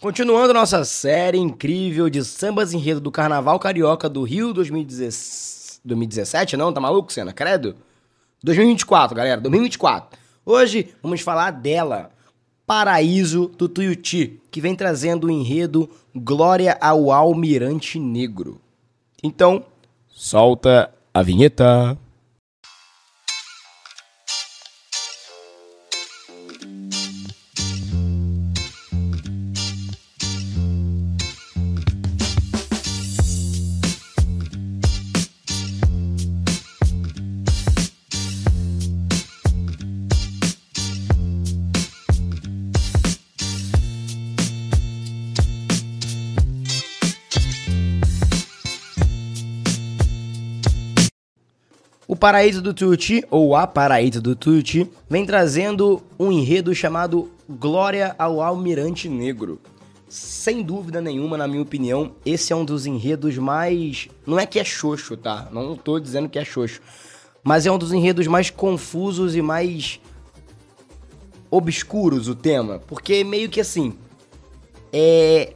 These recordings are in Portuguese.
Continuando nossa série incrível de sambas enredo do Carnaval Carioca do Rio 2017, 2017 não? Tá maluco, Cena? Credo? 2024, galera, 2024. Hoje vamos falar dela, Paraíso do Tuiuti, que vem trazendo o enredo Glória ao Almirante Negro. Então, solta a vinheta. Paraíso do Tuiuti, ou A Paraíso do Tuiuti, vem trazendo um enredo chamado Glória ao Almirante Negro. Sem dúvida nenhuma, na minha opinião, esse é um dos enredos mais. Não é que é xoxo, tá? Não tô dizendo que é xoxo. Mas é um dos enredos mais confusos e mais. obscuros o tema. Porque meio que assim. É.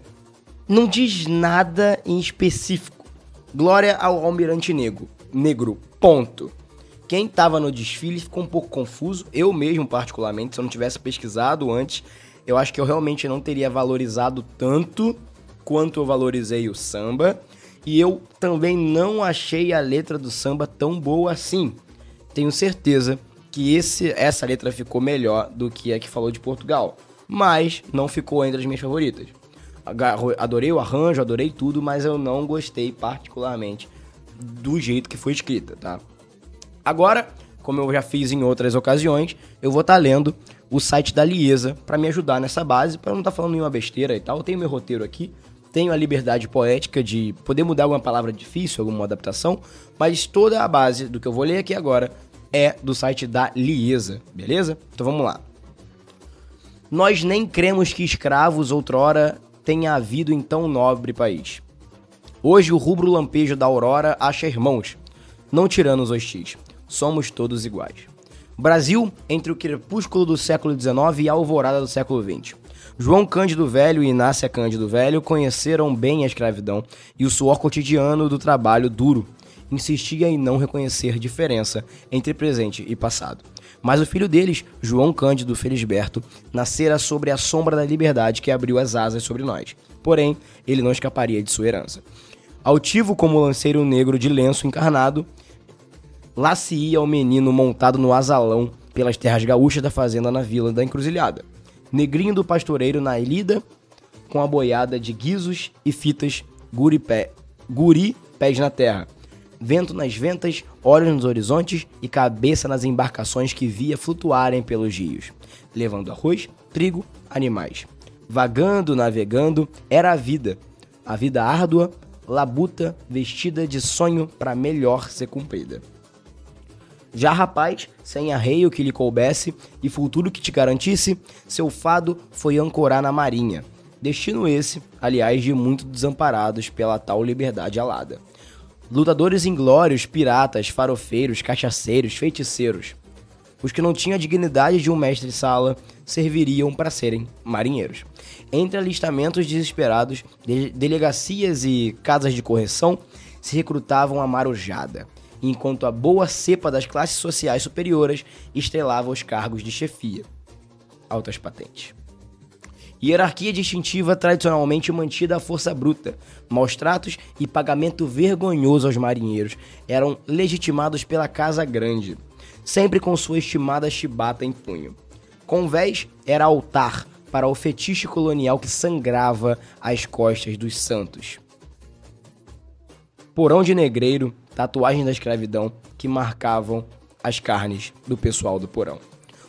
Não diz nada em específico. Glória ao Almirante Negro. Negro. Ponto. Quem estava no desfile ficou um pouco confuso. Eu mesmo, particularmente, se eu não tivesse pesquisado antes, eu acho que eu realmente não teria valorizado tanto quanto eu valorizei o samba. E eu também não achei a letra do samba tão boa assim. Tenho certeza que esse, essa letra ficou melhor do que a que falou de Portugal. Mas não ficou entre as minhas favoritas. Adorei o arranjo, adorei tudo, mas eu não gostei particularmente do jeito que foi escrita, tá? Agora, como eu já fiz em outras ocasiões, eu vou estar tá lendo o site da Liesa para me ajudar nessa base, para não estar tá falando nenhuma besteira e tal. Eu tenho meu roteiro aqui, tenho a liberdade poética de poder mudar alguma palavra difícil, alguma adaptação, mas toda a base do que eu vou ler aqui agora é do site da Liesa, beleza? Então vamos lá. Nós nem cremos que escravos outrora tenha havido em tão nobre país. Hoje o rubro lampejo da aurora acha irmãos, não tiranos hostis. Somos todos iguais. Brasil, entre o crepúsculo do século XIX e a alvorada do século XX. João Cândido Velho e Inácia Cândido Velho conheceram bem a escravidão e o suor cotidiano do trabalho duro. Insistia em não reconhecer diferença entre presente e passado. Mas o filho deles, João Cândido Felisberto, nascera sobre a sombra da liberdade que abriu as asas sobre nós. Porém, ele não escaparia de sua herança. Altivo como lanceiro negro de lenço encarnado, lá se ia o menino montado no asalão pelas terras gaúchas da fazenda na vila da Encruzilhada. Negrinho do pastoreiro na ilida, com a boiada de guizos e fitas, guri, pé, guri pés na terra. Vento nas ventas, olhos nos horizontes e cabeça nas embarcações que via flutuarem pelos rios, levando arroz, trigo, animais. Vagando, navegando, era a vida. A vida árdua, labuta vestida de sonho para melhor ser cumprida. Já rapaz, sem arreio que lhe coubesse e futuro que te garantisse, seu fado foi ancorar na marinha. Destino esse, aliás, de muito desamparados pela tal liberdade alada. Lutadores inglórios, piratas, farofeiros, cachaceiros, feiticeiros. Os que não tinham a dignidade de um mestre-sala serviriam para serem marinheiros. Entre alistamentos desesperados, de delegacias e casas de correção se recrutavam a marujada, enquanto a boa cepa das classes sociais superiores estrelava os cargos de chefia. Altas patentes. Hierarquia distintiva tradicionalmente mantida à força bruta. Maus tratos e pagamento vergonhoso aos marinheiros eram legitimados pela Casa Grande, sempre com sua estimada chibata em punho. Convés era altar para o fetiche colonial que sangrava as costas dos santos. Porão de negreiro, tatuagem da escravidão que marcavam as carnes do pessoal do porão.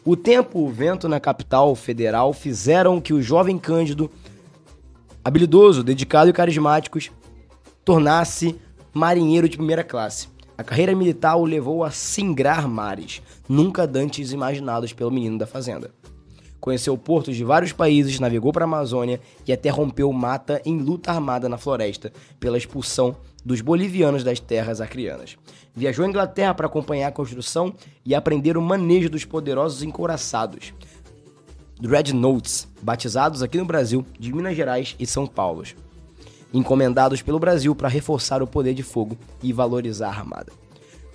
O tempo, o vento na capital federal fizeram que o jovem Cândido, habilidoso, dedicado e carismático, tornasse marinheiro de primeira classe. A carreira militar o levou a singrar mares, nunca dantes imaginados pelo menino da fazenda. Conheceu portos de vários países, navegou para a Amazônia e até rompeu mata em luta armada na floresta pela expulsão dos bolivianos das terras acrianas. Viajou à Inglaterra para acompanhar a construção e aprender o manejo dos poderosos encouraçados. Dreadnoughts, batizados aqui no Brasil de Minas Gerais e São Paulo, encomendados pelo Brasil para reforçar o poder de fogo e valorizar a armada.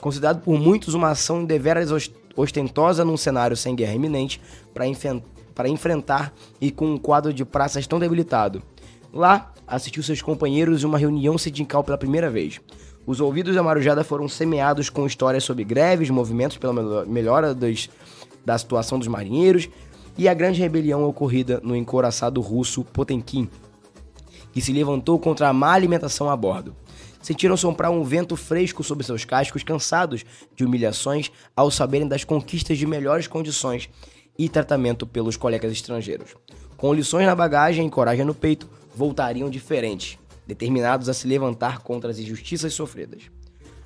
Considerado por muitos uma ação deveras ostentosa num cenário sem guerra iminente para enfrentar e com um quadro de praças tão debilitado. Lá, assistiu seus companheiros em uma reunião sindical pela primeira vez. Os ouvidos da Marujada foram semeados com histórias sobre greves, movimentos pela melhora dos, da situação dos marinheiros e a grande rebelião ocorrida no encoraçado russo Potemkin, que se levantou contra a má alimentação a bordo. Sentiram soprar um vento fresco sobre seus cascos, cansados de humilhações ao saberem das conquistas de melhores condições e tratamento pelos colegas estrangeiros. Com lições na bagagem e coragem no peito, voltariam diferentes, determinados a se levantar contra as injustiças sofridas.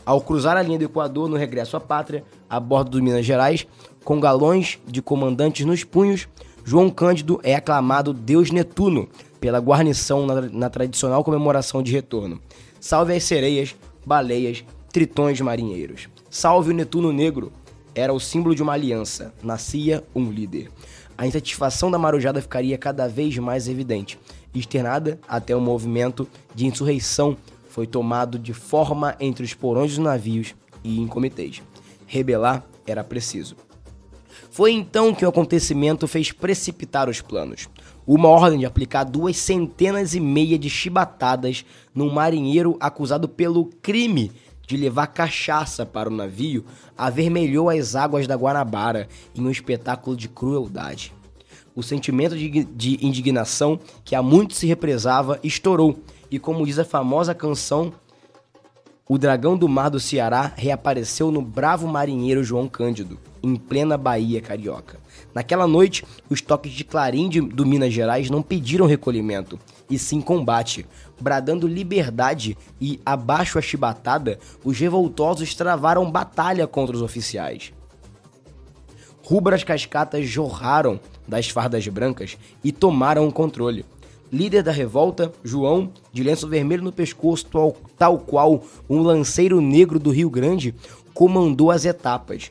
Ao cruzar a linha do Equador no regresso à pátria, a bordo do Minas Gerais, com galões de comandantes nos punhos, João Cândido é aclamado Deus Netuno pela guarnição na, na tradicional comemoração de retorno. Salve as sereias, baleias, tritões marinheiros. Salve o Netuno Negro! Era o símbolo de uma aliança. Nascia um líder. A insatisfação da marujada ficaria cada vez mais evidente externada até o movimento de insurreição foi tomado de forma entre os porões dos navios e em comitês. Rebelar era preciso. Foi então que o acontecimento fez precipitar os planos. Uma ordem de aplicar duas centenas e meia de chibatadas num marinheiro acusado pelo crime de levar cachaça para o navio avermelhou as águas da Guanabara em um espetáculo de crueldade. O sentimento de, de indignação que há muito se represava estourou, e como diz a famosa canção, o dragão do mar do Ceará reapareceu no bravo marinheiro João Cândido, em plena Bahia Carioca. Naquela noite, os toques de clarim de, do Minas Gerais não pediram recolhimento, e sim combate. Bradando liberdade e abaixo a chibatada, os revoltosos travaram batalha contra os oficiais. Rubras cascatas jorraram das fardas brancas e tomaram o controle. Líder da revolta, João, de lenço vermelho no pescoço, tal, qual um lanceiro negro do Rio Grande, comandou as etapas.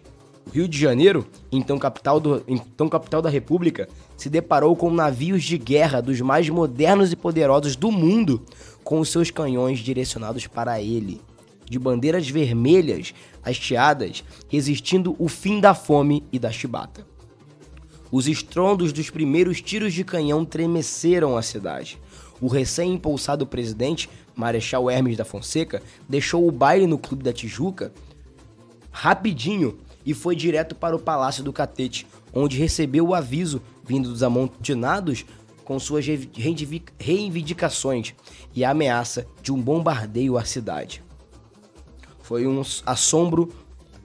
Rio de Janeiro, então capital, do, então capital da República, se deparou com navios de guerra dos mais modernos e poderosos do mundo, com seus canhões direcionados para ele de bandeiras vermelhas hasteadas, resistindo o fim da fome e da chibata. Os estrondos dos primeiros tiros de canhão tremeceram a cidade. O recém-impulsado presidente, Marechal Hermes da Fonseca, deixou o baile no Clube da Tijuca rapidinho e foi direto para o Palácio do Catete, onde recebeu o aviso vindo dos amontinados com suas reivindicações e a ameaça de um bombardeio à cidade. Foi um assombro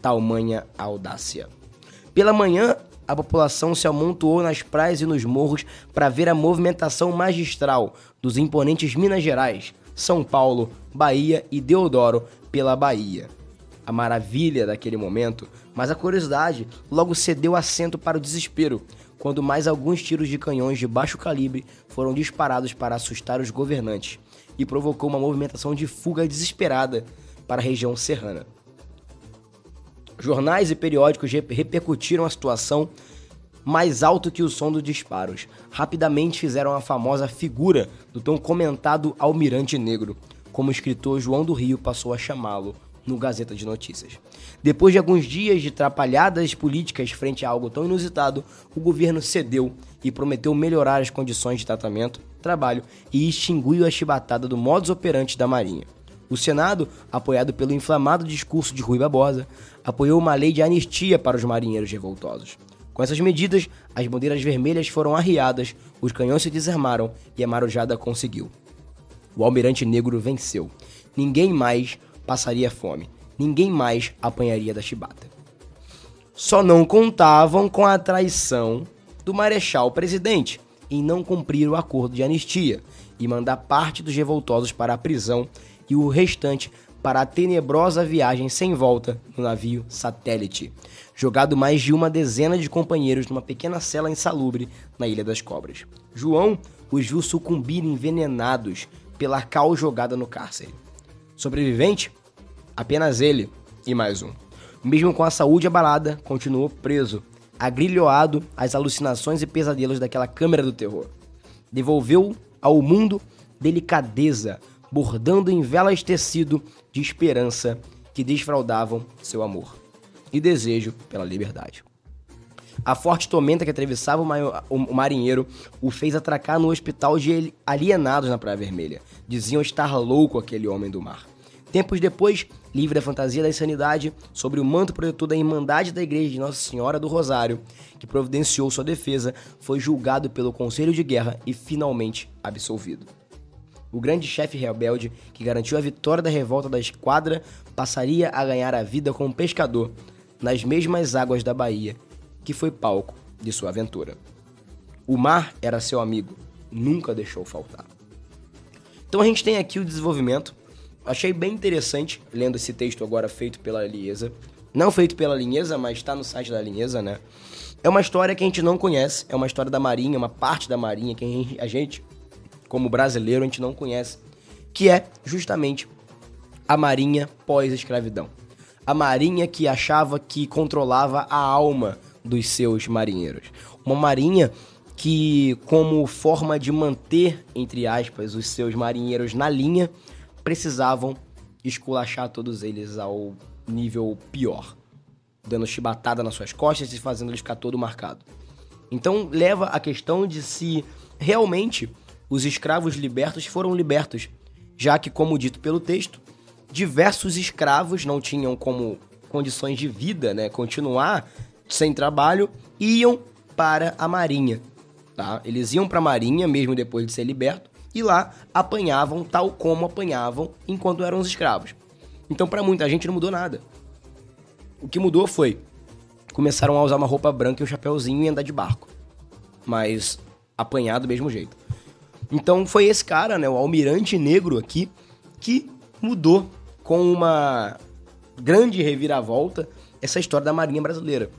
tamanha audácia. Pela manhã, a população se amontoou nas praias e nos morros para ver a movimentação magistral dos imponentes Minas Gerais, São Paulo, Bahia e Deodoro pela Bahia. A maravilha daquele momento, mas a curiosidade logo cedeu assento para o desespero, quando mais alguns tiros de canhões de baixo calibre foram disparados para assustar os governantes e provocou uma movimentação de fuga desesperada para a região serrana. Jornais e periódicos repercutiram a situação mais alto que o som dos disparos. Rapidamente fizeram a famosa figura do tão comentado Almirante Negro, como o escritor João do Rio passou a chamá-lo no Gazeta de Notícias. Depois de alguns dias de trapalhadas políticas frente a algo tão inusitado, o governo cedeu e prometeu melhorar as condições de tratamento, trabalho e extinguiu a chibatada do modus operandi da Marinha. O Senado, apoiado pelo inflamado discurso de Rui Barbosa, apoiou uma lei de anistia para os marinheiros revoltosos. Com essas medidas, as bandeiras vermelhas foram arriadas, os canhões se desarmaram e a marujada conseguiu. O almirante negro venceu. Ninguém mais passaria fome. Ninguém mais apanharia da chibata. Só não contavam com a traição do marechal presidente em não cumprir o acordo de anistia e mandar parte dos revoltosos para a prisão e o restante para a tenebrosa viagem sem volta no navio Satélite, jogado mais de uma dezena de companheiros numa pequena cela insalubre na Ilha das Cobras. João os viu sucumbir envenenados pela cal jogada no cárcere. Sobrevivente? Apenas ele e mais um. Mesmo com a saúde abalada, continuou preso, agrilhoado às alucinações e pesadelos daquela câmera do terror. Devolveu ao mundo delicadeza, bordando em velas tecido de esperança que desfraldavam seu amor e desejo pela liberdade. A forte tormenta que atravessava o marinheiro o fez atracar no hospital de alienados na Praia Vermelha. Diziam estar louco aquele homem do mar. Tempos depois, livre da fantasia da insanidade, sobre o manto protetor da Irmandade da Igreja de Nossa Senhora do Rosário, que providenciou sua defesa, foi julgado pelo Conselho de Guerra e finalmente absolvido. O grande chefe rebelde, que garantiu a vitória da revolta da esquadra, passaria a ganhar a vida como pescador nas mesmas águas da Bahia, que foi palco de sua aventura. O mar era seu amigo, nunca deixou faltar. Então a gente tem aqui o desenvolvimento. Achei bem interessante lendo esse texto agora feito pela Liesa. Não feito pela Linhesa, mas está no site da Linhesa, né? É uma história que a gente não conhece, é uma história da Marinha, uma parte da Marinha que a gente, como brasileiro, a gente não conhece, que é justamente a Marinha pós-escravidão. A Marinha que achava que controlava a alma dos seus marinheiros. Uma marinha que, como forma de manter, entre aspas, os seus marinheiros na linha, precisavam esculachar todos eles ao nível pior, dando chibatada nas suas costas e fazendo eles ficar todo marcado. Então leva a questão de se realmente os escravos libertos foram libertos, já que, como dito pelo texto, diversos escravos não tinham como condições de vida, né, continuar sem trabalho, iam para a marinha, tá? Eles iam para a marinha mesmo depois de ser liberto e lá apanhavam tal como apanhavam enquanto eram os escravos. Então para muita gente não mudou nada. O que mudou foi começaram a usar uma roupa branca e um chapéuzinho e andar de barco. Mas apanhar do mesmo jeito. Então foi esse cara, né, o almirante negro aqui, que mudou com uma grande reviravolta essa história da Marinha Brasileira.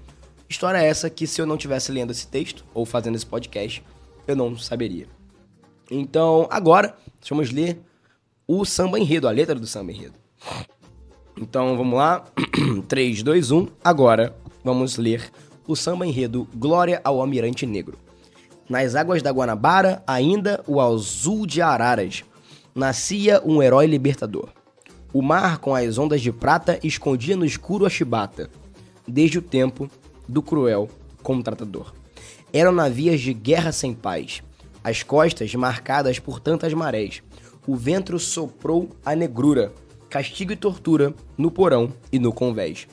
História essa que se eu não tivesse lendo esse texto ou fazendo esse podcast, eu não saberia. Então, agora, vamos ler o samba enredo, a letra do samba enredo. Então, vamos lá. 3, 2, 1. Agora, vamos ler o samba enredo Glória ao Almirante Negro. Nas águas da Guanabara, ainda o azul de Araras, nascia um herói libertador. O mar, com as ondas de prata, escondia no escuro a chibata, desde o tempo do cruel contratador. Eram navios de guerra sem paz, as costas marcadas por tantas marés. O vento soprou a negrura, castigo e tortura no porão e no convés.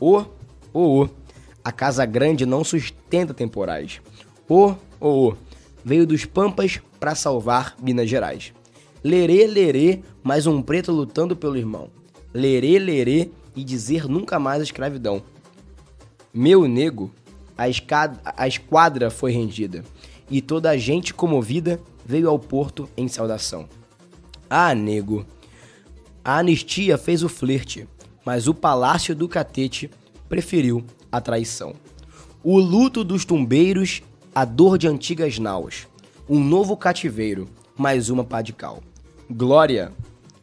Oh, oh, oh, a casa grande não sustenta temporais. Oh, oh, oh, veio dos pampas para salvar Minas Gerais. Lerê, lerê, mais um preto lutando pelo irmão. Lerê, lerê e dizer nunca mais a escravidão. Meu nego, a, escada, a esquadra foi rendida, e toda a gente comovida veio ao porto em saudação. Ah, nego, a anistia fez o flerte, mas o palácio do catete preferiu a traição. O luto dos tumbeiros, a dor de antigas naus, um novo cativeiro, mais uma pá de cal. Glória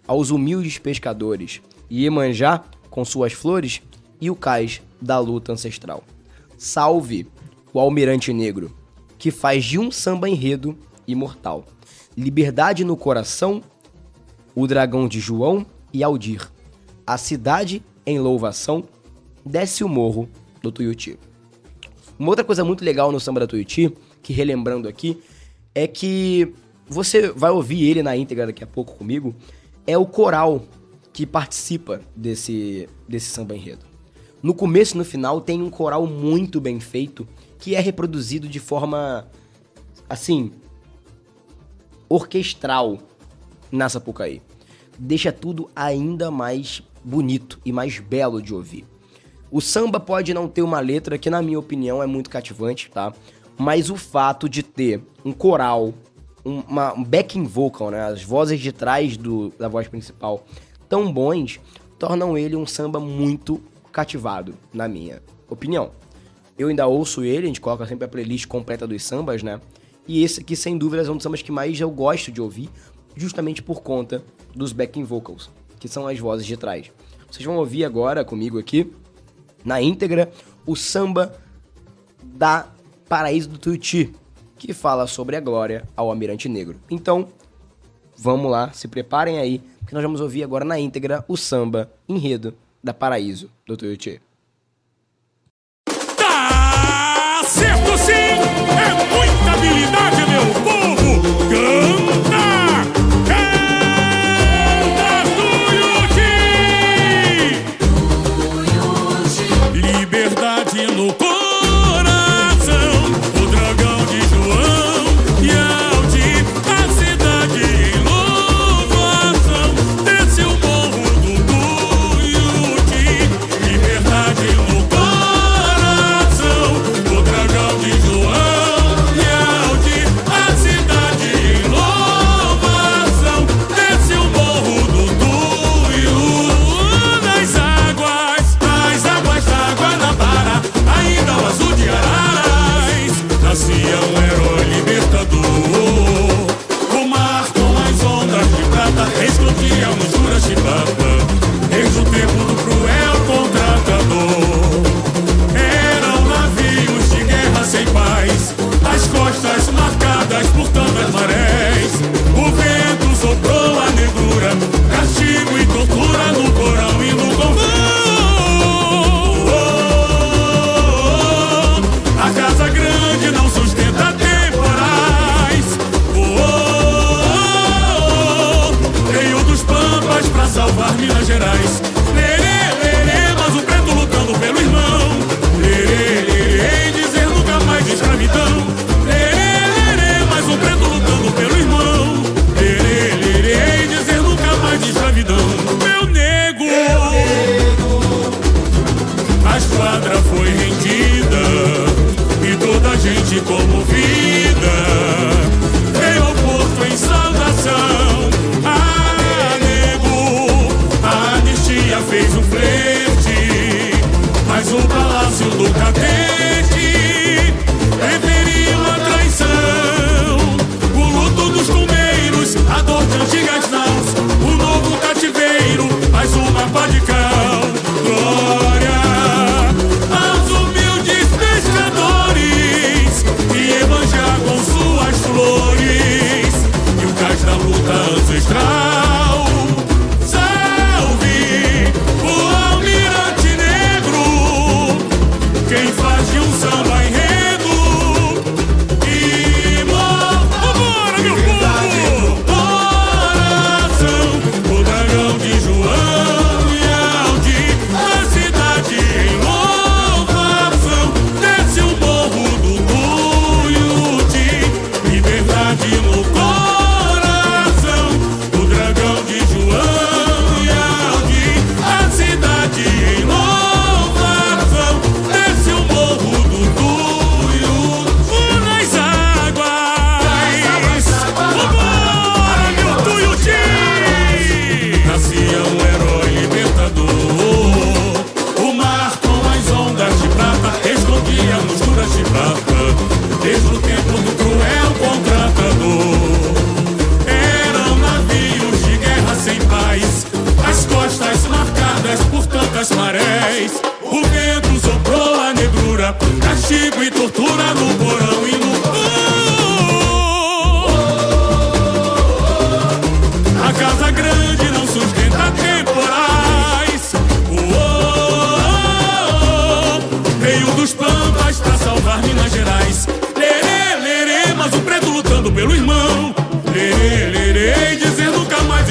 aos humildes pescadores, e Iemanjá, com suas flores, e o cais da luta ancestral. Salve o Almirante Negro, que faz de um samba enredo imortal. Liberdade no coração, o dragão de João e Aldir. A cidade em louvação, desce o morro do Tuiuti. Uma outra coisa muito legal no samba da Tuiuti, que relembrando aqui, é que você vai ouvir ele na íntegra daqui a pouco comigo, é o coral que participa desse, desse samba enredo. No começo e no final tem um coral muito bem feito que é reproduzido de forma assim orquestral na Sapucaí. Deixa tudo ainda mais bonito e mais belo de ouvir. O samba pode não ter uma letra que na minha opinião é muito cativante, tá? Mas o fato de ter um coral, uma, um backing vocal, né, as vozes de trás do, da voz principal tão bons, tornam ele um samba muito cativado, na minha opinião. Eu ainda ouço ele, a gente coloca sempre a playlist completa dos sambas, né? E esse aqui, sem dúvidas, é um dos sambas que mais eu gosto de ouvir, justamente por conta dos backing vocals, que são as vozes de trás. Vocês vão ouvir agora comigo aqui, na íntegra, o samba da Paraíso do Tuti, que fala sobre a glória ao Almirante Negro. Então, vamos lá, se preparem aí, porque nós vamos ouvir agora na íntegra o samba enredo da Paraíso, doutor Yuti. Tá certo sim! É muita habilidade, meu!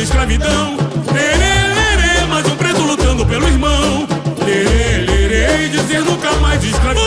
escravidão. Lerê, lerê, mais um preto lutando pelo irmão. Lerê, lerê, e dizer nunca mais escravidão.